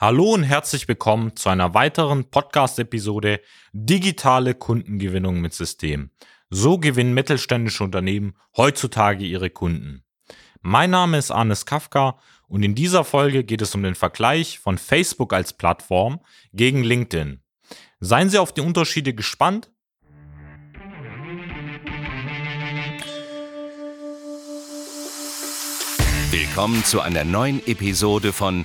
Hallo und herzlich willkommen zu einer weiteren Podcast-Episode Digitale Kundengewinnung mit System. So gewinnen mittelständische Unternehmen heutzutage ihre Kunden. Mein Name ist Arnes Kafka und in dieser Folge geht es um den Vergleich von Facebook als Plattform gegen LinkedIn. Seien Sie auf die Unterschiede gespannt. Willkommen zu einer neuen Episode von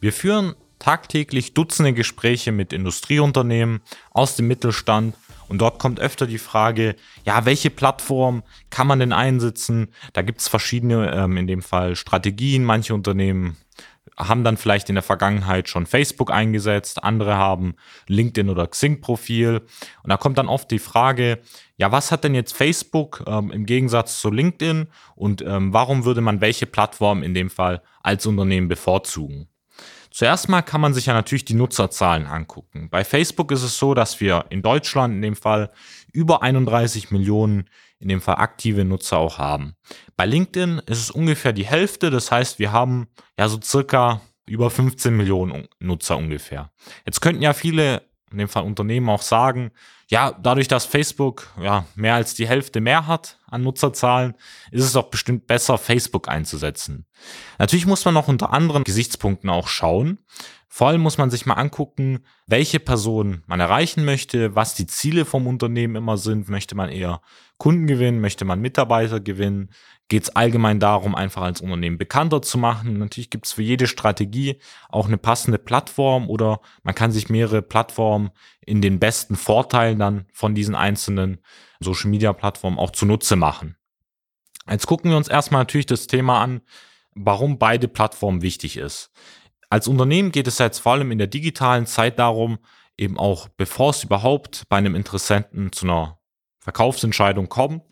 Wir führen tagtäglich Dutzende Gespräche mit Industrieunternehmen aus dem Mittelstand und dort kommt öfter die Frage, ja, welche Plattform kann man denn einsetzen? Da gibt es verschiedene, ähm, in dem Fall Strategien. Manche Unternehmen haben dann vielleicht in der Vergangenheit schon Facebook eingesetzt, andere haben LinkedIn oder Xing-Profil. Und da kommt dann oft die Frage, ja, was hat denn jetzt Facebook ähm, im Gegensatz zu LinkedIn und ähm, warum würde man welche Plattform in dem Fall als Unternehmen bevorzugen? Zuerst mal kann man sich ja natürlich die Nutzerzahlen angucken. Bei Facebook ist es so, dass wir in Deutschland in dem Fall über 31 Millionen in dem Fall aktive Nutzer auch haben. Bei LinkedIn ist es ungefähr die Hälfte, das heißt, wir haben ja so circa über 15 Millionen Nutzer ungefähr. Jetzt könnten ja viele in dem Fall Unternehmen auch sagen, ja, dadurch, dass Facebook ja mehr als die Hälfte mehr hat an Nutzerzahlen, ist es doch bestimmt besser, Facebook einzusetzen. Natürlich muss man noch unter anderen Gesichtspunkten auch schauen. Vor allem muss man sich mal angucken, welche Person man erreichen möchte, was die Ziele vom Unternehmen immer sind. Möchte man eher Kunden gewinnen, möchte man Mitarbeiter gewinnen? Geht es allgemein darum, einfach als Unternehmen bekannter zu machen? Natürlich gibt es für jede Strategie auch eine passende Plattform oder man kann sich mehrere Plattformen in den besten Vorteilen dann von diesen einzelnen Social Media Plattformen auch zunutze machen. Jetzt gucken wir uns erstmal natürlich das Thema an, warum beide Plattformen wichtig ist. Als Unternehmen geht es jetzt vor allem in der digitalen Zeit darum, eben auch bevor es überhaupt bei einem Interessenten zu einer Verkaufsentscheidung kommt,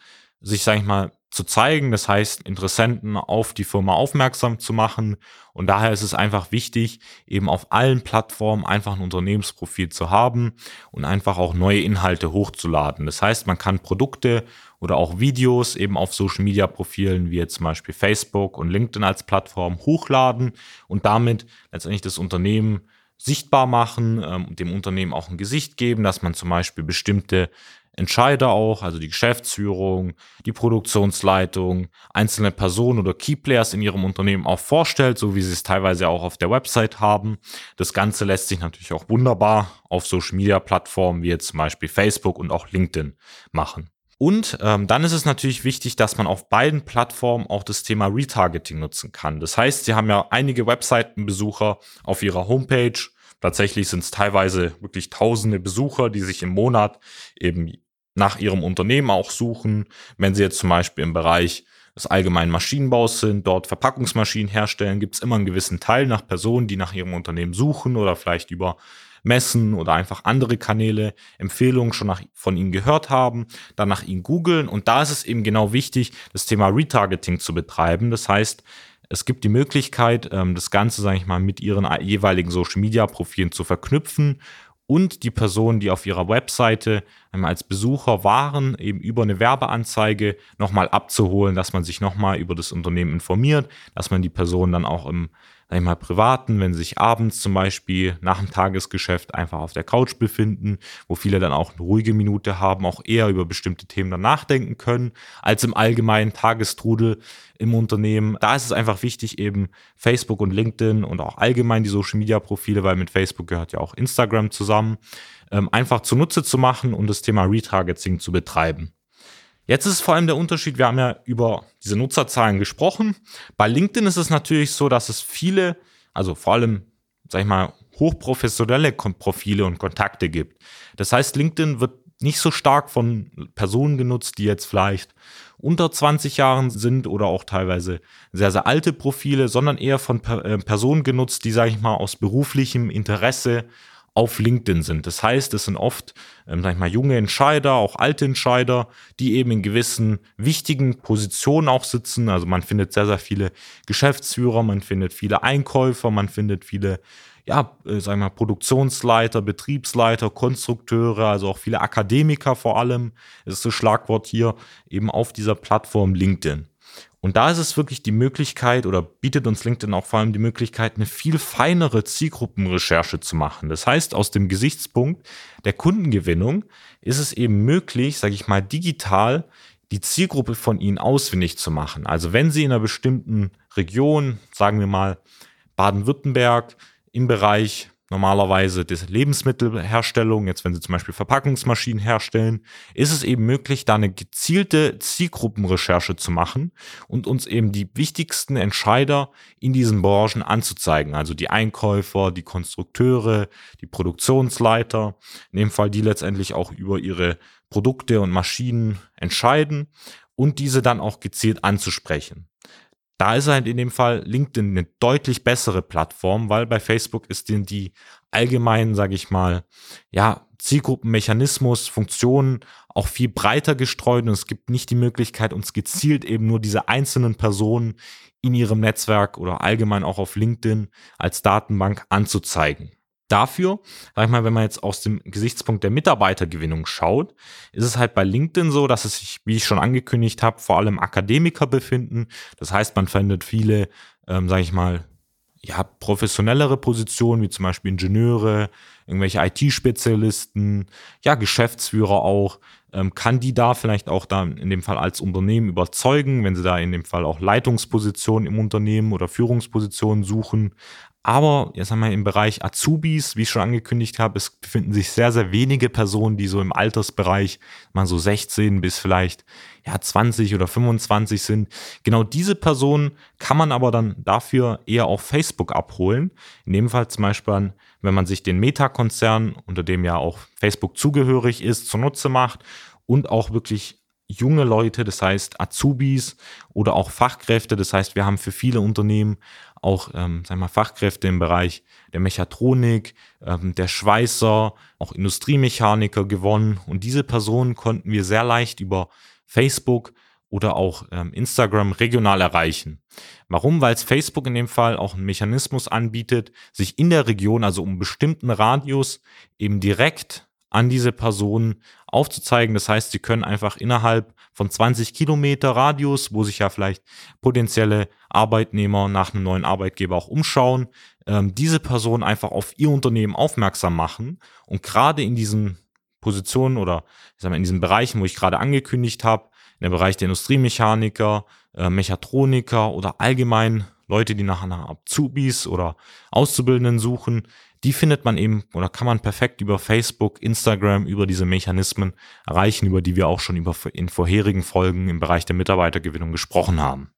sich, sage ich mal, zu zeigen, das heißt, Interessenten auf die Firma aufmerksam zu machen. Und daher ist es einfach wichtig, eben auf allen Plattformen einfach ein Unternehmensprofil zu haben und einfach auch neue Inhalte hochzuladen. Das heißt, man kann Produkte oder auch Videos eben auf Social Media Profilen wie jetzt zum Beispiel Facebook und LinkedIn als Plattform hochladen und damit letztendlich das Unternehmen sichtbar machen, ähm, dem Unternehmen auch ein Gesicht geben, dass man zum Beispiel bestimmte Entscheider auch, also die Geschäftsführung, die Produktionsleitung, einzelne Personen oder Keyplayers in ihrem Unternehmen auch vorstellt, so wie sie es teilweise auch auf der Website haben. Das Ganze lässt sich natürlich auch wunderbar auf Social Media Plattformen wie jetzt zum Beispiel Facebook und auch LinkedIn machen. Und ähm, dann ist es natürlich wichtig, dass man auf beiden Plattformen auch das Thema Retargeting nutzen kann. Das heißt, Sie haben ja einige Webseitenbesucher auf Ihrer Homepage. Tatsächlich sind es teilweise wirklich tausende Besucher, die sich im Monat eben nach ihrem Unternehmen auch suchen. Wenn sie jetzt zum Beispiel im Bereich des allgemeinen Maschinenbaus sind, dort Verpackungsmaschinen herstellen, gibt es immer einen gewissen Teil nach Personen, die nach ihrem Unternehmen suchen oder vielleicht über Messen oder einfach andere Kanäle Empfehlungen schon nach, von ihnen gehört haben, dann nach ihnen googeln. Und da ist es eben genau wichtig, das Thema Retargeting zu betreiben. Das heißt, es gibt die Möglichkeit, ähm, das Ganze, sage ich mal, mit ihren jeweiligen Social-Media-Profilen zu verknüpfen und die Personen, die auf ihrer Webseite als Besucher waren, eben über eine Werbeanzeige nochmal abzuholen, dass man sich nochmal über das Unternehmen informiert, dass man die Person dann auch im sag ich mal, privaten, wenn sie sich abends zum Beispiel nach dem Tagesgeschäft einfach auf der Couch befinden, wo viele dann auch eine ruhige Minute haben, auch eher über bestimmte Themen dann nachdenken können, als im allgemeinen Tagestrudel im Unternehmen. Da ist es einfach wichtig, eben Facebook und LinkedIn und auch allgemein die Social Media Profile, weil mit Facebook gehört ja auch Instagram zusammen, ähm, einfach zunutze zu machen und das Thema Retargeting zu betreiben. Jetzt ist vor allem der Unterschied, wir haben ja über diese Nutzerzahlen gesprochen. Bei LinkedIn ist es natürlich so, dass es viele, also vor allem, sag ich mal, hochprofessionelle Profile und Kontakte gibt. Das heißt, LinkedIn wird nicht so stark von Personen genutzt, die jetzt vielleicht unter 20 Jahren sind oder auch teilweise sehr, sehr alte Profile, sondern eher von äh, Personen genutzt, die, sage ich mal, aus beruflichem Interesse auf LinkedIn sind. Das heißt, es sind oft, ähm, sag ich mal, junge Entscheider, auch alte Entscheider, die eben in gewissen wichtigen Positionen auch sitzen. Also man findet sehr, sehr viele Geschäftsführer, man findet viele Einkäufer, man findet viele, ja, äh, sag ich mal, Produktionsleiter, Betriebsleiter, Konstrukteure, also auch viele Akademiker vor allem. Das ist das Schlagwort hier eben auf dieser Plattform LinkedIn. Und da ist es wirklich die Möglichkeit oder bietet uns LinkedIn auch vor allem die Möglichkeit, eine viel feinere Zielgruppenrecherche zu machen. Das heißt, aus dem Gesichtspunkt der Kundengewinnung ist es eben möglich, sage ich mal, digital die Zielgruppe von Ihnen ausfindig zu machen. Also wenn Sie in einer bestimmten Region, sagen wir mal Baden-Württemberg, im Bereich normalerweise des Lebensmittelherstellung, jetzt wenn sie zum Beispiel Verpackungsmaschinen herstellen, ist es eben möglich, da eine gezielte Zielgruppenrecherche zu machen und uns eben die wichtigsten Entscheider in diesen Branchen anzuzeigen. Also die Einkäufer, die Konstrukteure, die Produktionsleiter, in dem Fall die letztendlich auch über ihre Produkte und Maschinen entscheiden und diese dann auch gezielt anzusprechen. Da ist halt in dem Fall LinkedIn eine deutlich bessere Plattform, weil bei Facebook ist denn die allgemeinen, sage ich mal, ja, Zielgruppenmechanismus, Funktionen auch viel breiter gestreut und es gibt nicht die Möglichkeit, uns gezielt eben nur diese einzelnen Personen in ihrem Netzwerk oder allgemein auch auf LinkedIn als Datenbank anzuzeigen. Dafür, sag ich mal, wenn man jetzt aus dem Gesichtspunkt der Mitarbeitergewinnung schaut, ist es halt bei LinkedIn so, dass es sich, wie ich schon angekündigt habe, vor allem Akademiker befinden. Das heißt, man findet viele, ähm, sage ich mal, ja, professionellere Positionen, wie zum Beispiel Ingenieure, irgendwelche IT-Spezialisten, ja, Geschäftsführer auch, ähm, kann die da vielleicht auch da in dem Fall als Unternehmen überzeugen, wenn sie da in dem Fall auch Leitungspositionen im Unternehmen oder Führungspositionen suchen. Aber jetzt haben wir im Bereich Azubis, wie ich schon angekündigt habe, es befinden sich sehr, sehr wenige Personen, die so im Altersbereich mal so 16 bis vielleicht ja 20 oder 25 sind. Genau diese Personen kann man aber dann dafür eher auf Facebook abholen. In dem Fall zum Beispiel, wenn man sich den Meta-Konzern, unter dem ja auch Facebook zugehörig ist, zunutze macht und auch wirklich junge Leute, das heißt Azubis oder auch Fachkräfte. Das heißt, wir haben für viele Unternehmen auch ähm, sagen wir, Fachkräfte im Bereich der Mechatronik, ähm, der Schweißer, auch Industriemechaniker gewonnen. Und diese Personen konnten wir sehr leicht über Facebook oder auch ähm, Instagram regional erreichen. Warum? Weil es Facebook in dem Fall auch einen Mechanismus anbietet, sich in der Region, also um bestimmten Radius, eben direkt an diese Personen aufzuzeigen. Das heißt, sie können einfach innerhalb von 20 Kilometer Radius, wo sich ja vielleicht potenzielle Arbeitnehmer nach einem neuen Arbeitgeber auch umschauen, ähm, diese Person einfach auf ihr Unternehmen aufmerksam machen und gerade in diesen Positionen oder ich sag mal, in diesen Bereichen, wo ich gerade angekündigt habe, der Bereich der Industriemechaniker, äh, Mechatroniker oder allgemein Leute, die nach einer Azubis oder Auszubildenden suchen, die findet man eben oder kann man perfekt über Facebook, Instagram, über diese Mechanismen erreichen, über die wir auch schon über, in vorherigen Folgen im Bereich der Mitarbeitergewinnung gesprochen haben.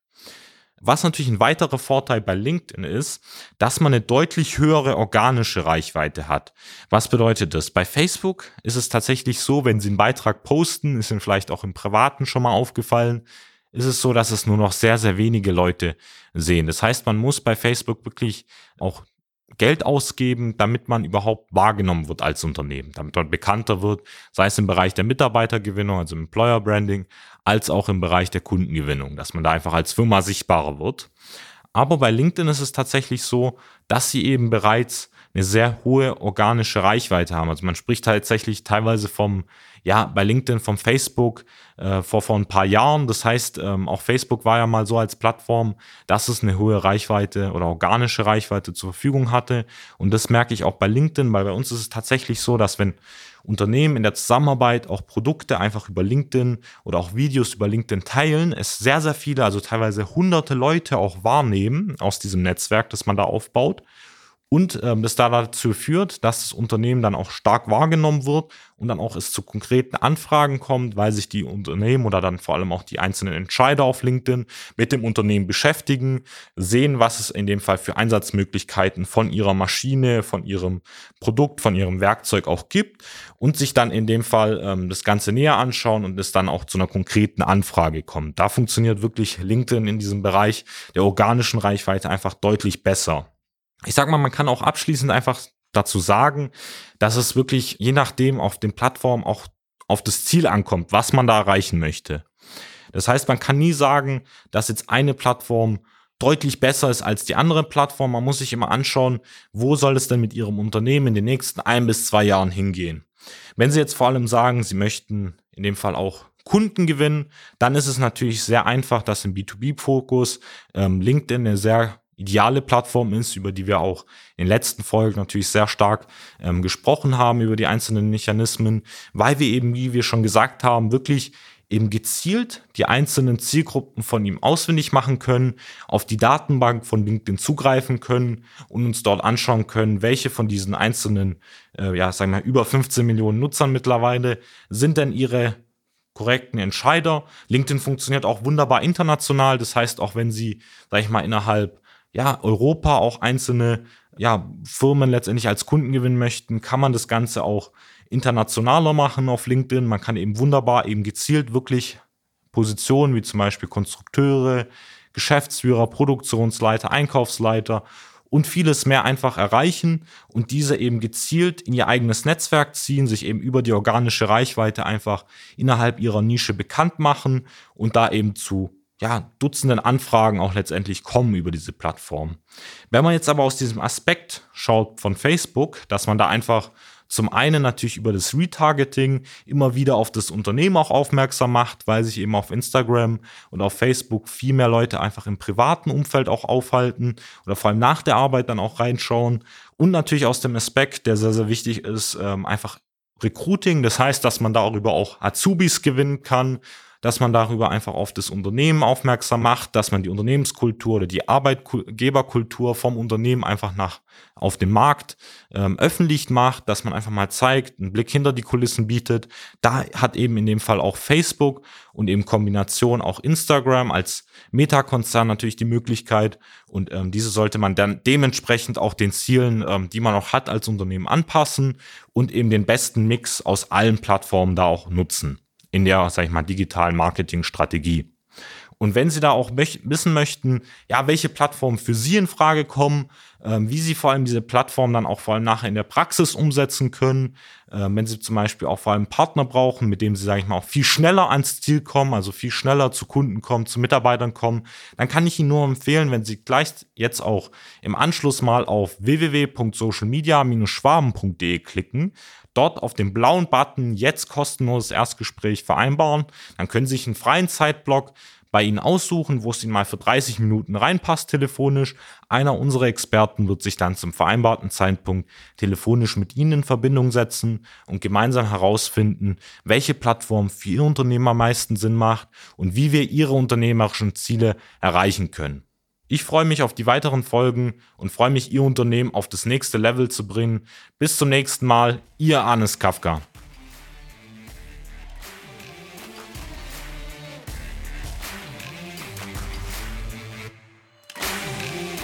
Was natürlich ein weiterer Vorteil bei LinkedIn ist, dass man eine deutlich höhere organische Reichweite hat. Was bedeutet das? Bei Facebook ist es tatsächlich so, wenn Sie einen Beitrag posten, ist Ihnen vielleicht auch im Privaten schon mal aufgefallen, ist es so, dass es nur noch sehr, sehr wenige Leute sehen. Das heißt, man muss bei Facebook wirklich auch Geld ausgeben, damit man überhaupt wahrgenommen wird als Unternehmen, damit man bekannter wird, sei es im Bereich der Mitarbeitergewinnung, also Employer Branding, als auch im Bereich der Kundengewinnung, dass man da einfach als Firma sichtbarer wird. Aber bei LinkedIn ist es tatsächlich so, dass sie eben bereits eine sehr hohe organische Reichweite haben. Also man spricht tatsächlich teilweise vom, ja, bei LinkedIn vom Facebook äh, vor, vor ein paar Jahren. Das heißt, ähm, auch Facebook war ja mal so als Plattform, dass es eine hohe Reichweite oder organische Reichweite zur Verfügung hatte. Und das merke ich auch bei LinkedIn, weil bei uns ist es tatsächlich so, dass wenn Unternehmen in der Zusammenarbeit auch Produkte einfach über LinkedIn oder auch Videos über LinkedIn teilen, es sehr, sehr viele, also teilweise hunderte Leute auch wahrnehmen aus diesem Netzwerk, das man da aufbaut und ähm, das da dazu führt, dass das Unternehmen dann auch stark wahrgenommen wird und dann auch es zu konkreten Anfragen kommt, weil sich die Unternehmen oder dann vor allem auch die einzelnen Entscheider auf LinkedIn mit dem Unternehmen beschäftigen, sehen, was es in dem Fall für Einsatzmöglichkeiten von ihrer Maschine, von ihrem Produkt, von ihrem Werkzeug auch gibt und sich dann in dem Fall ähm, das Ganze näher anschauen und es dann auch zu einer konkreten Anfrage kommt. Da funktioniert wirklich LinkedIn in diesem Bereich der organischen Reichweite einfach deutlich besser ich sag mal, man kann auch abschließend einfach dazu sagen, dass es wirklich je nachdem auf den Plattformen auch auf das Ziel ankommt, was man da erreichen möchte. Das heißt, man kann nie sagen, dass jetzt eine Plattform deutlich besser ist als die andere Plattform. Man muss sich immer anschauen, wo soll es denn mit Ihrem Unternehmen in den nächsten ein bis zwei Jahren hingehen. Wenn Sie jetzt vor allem sagen, Sie möchten in dem Fall auch Kunden gewinnen, dann ist es natürlich sehr einfach, dass im B2B-Fokus ähm, LinkedIn eine sehr ideale Plattform ist, über die wir auch in den letzten Folgen natürlich sehr stark ähm, gesprochen haben, über die einzelnen Mechanismen, weil wir eben, wie wir schon gesagt haben, wirklich eben gezielt die einzelnen Zielgruppen von ihm auswendig machen können, auf die Datenbank von LinkedIn zugreifen können und uns dort anschauen können, welche von diesen einzelnen, äh, ja, sagen wir über 15 Millionen Nutzern mittlerweile sind denn ihre korrekten Entscheider. LinkedIn funktioniert auch wunderbar international. Das heißt, auch wenn Sie, sag ich mal, innerhalb ja, Europa auch einzelne ja, Firmen letztendlich als Kunden gewinnen möchten, kann man das Ganze auch internationaler machen auf LinkedIn. Man kann eben wunderbar eben gezielt wirklich Positionen wie zum Beispiel Konstrukteure, Geschäftsführer, Produktionsleiter, Einkaufsleiter und vieles mehr einfach erreichen und diese eben gezielt in ihr eigenes Netzwerk ziehen, sich eben über die organische Reichweite einfach innerhalb ihrer Nische bekannt machen und da eben zu ja, Dutzenden Anfragen auch letztendlich kommen über diese Plattform. Wenn man jetzt aber aus diesem Aspekt schaut von Facebook, dass man da einfach zum einen natürlich über das Retargeting immer wieder auf das Unternehmen auch aufmerksam macht, weil sich eben auf Instagram und auf Facebook viel mehr Leute einfach im privaten Umfeld auch aufhalten oder vor allem nach der Arbeit dann auch reinschauen. Und natürlich aus dem Aspekt, der sehr, sehr wichtig ist, ähm, einfach Recruiting. Das heißt, dass man darüber auch Azubis gewinnen kann, dass man darüber einfach auf das Unternehmen aufmerksam macht, dass man die Unternehmenskultur oder die Arbeitgeberkultur vom Unternehmen einfach nach auf dem Markt ähm, öffentlich macht, dass man einfach mal zeigt, einen Blick hinter die Kulissen bietet. Da hat eben in dem Fall auch Facebook und eben Kombination auch Instagram als Meta-Konzern natürlich die Möglichkeit und ähm, diese sollte man dann dementsprechend auch den Zielen, ähm, die man auch hat als Unternehmen anpassen und eben den besten Mix aus allen Plattformen da auch nutzen in der, sag ich mal, digitalen Marketingstrategie. Und wenn Sie da auch möch wissen möchten, ja, welche Plattformen für Sie in Frage kommen, ähm, wie Sie vor allem diese Plattform dann auch vor allem nachher in der Praxis umsetzen können, äh, wenn Sie zum Beispiel auch vor allem Partner brauchen, mit dem Sie, sage ich mal, auch viel schneller ans Ziel kommen, also viel schneller zu Kunden kommen, zu Mitarbeitern kommen, dann kann ich Ihnen nur empfehlen, wenn Sie gleich jetzt auch im Anschluss mal auf www.socialmedia-schwaben.de klicken, dort auf den blauen Button jetzt kostenloses Erstgespräch vereinbaren. Dann können Sie sich einen freien Zeitblock bei Ihnen aussuchen, wo es Ihnen mal für 30 Minuten reinpasst telefonisch. Einer unserer Experten wird sich dann zum vereinbarten Zeitpunkt telefonisch mit Ihnen in Verbindung setzen und gemeinsam herausfinden, welche Plattform für Ihr Unternehmen am meisten Sinn macht und wie wir Ihre unternehmerischen Ziele erreichen können. Ich freue mich auf die weiteren Folgen und freue mich, Ihr Unternehmen auf das nächste Level zu bringen. Bis zum nächsten Mal, Ihr Anis Kafka.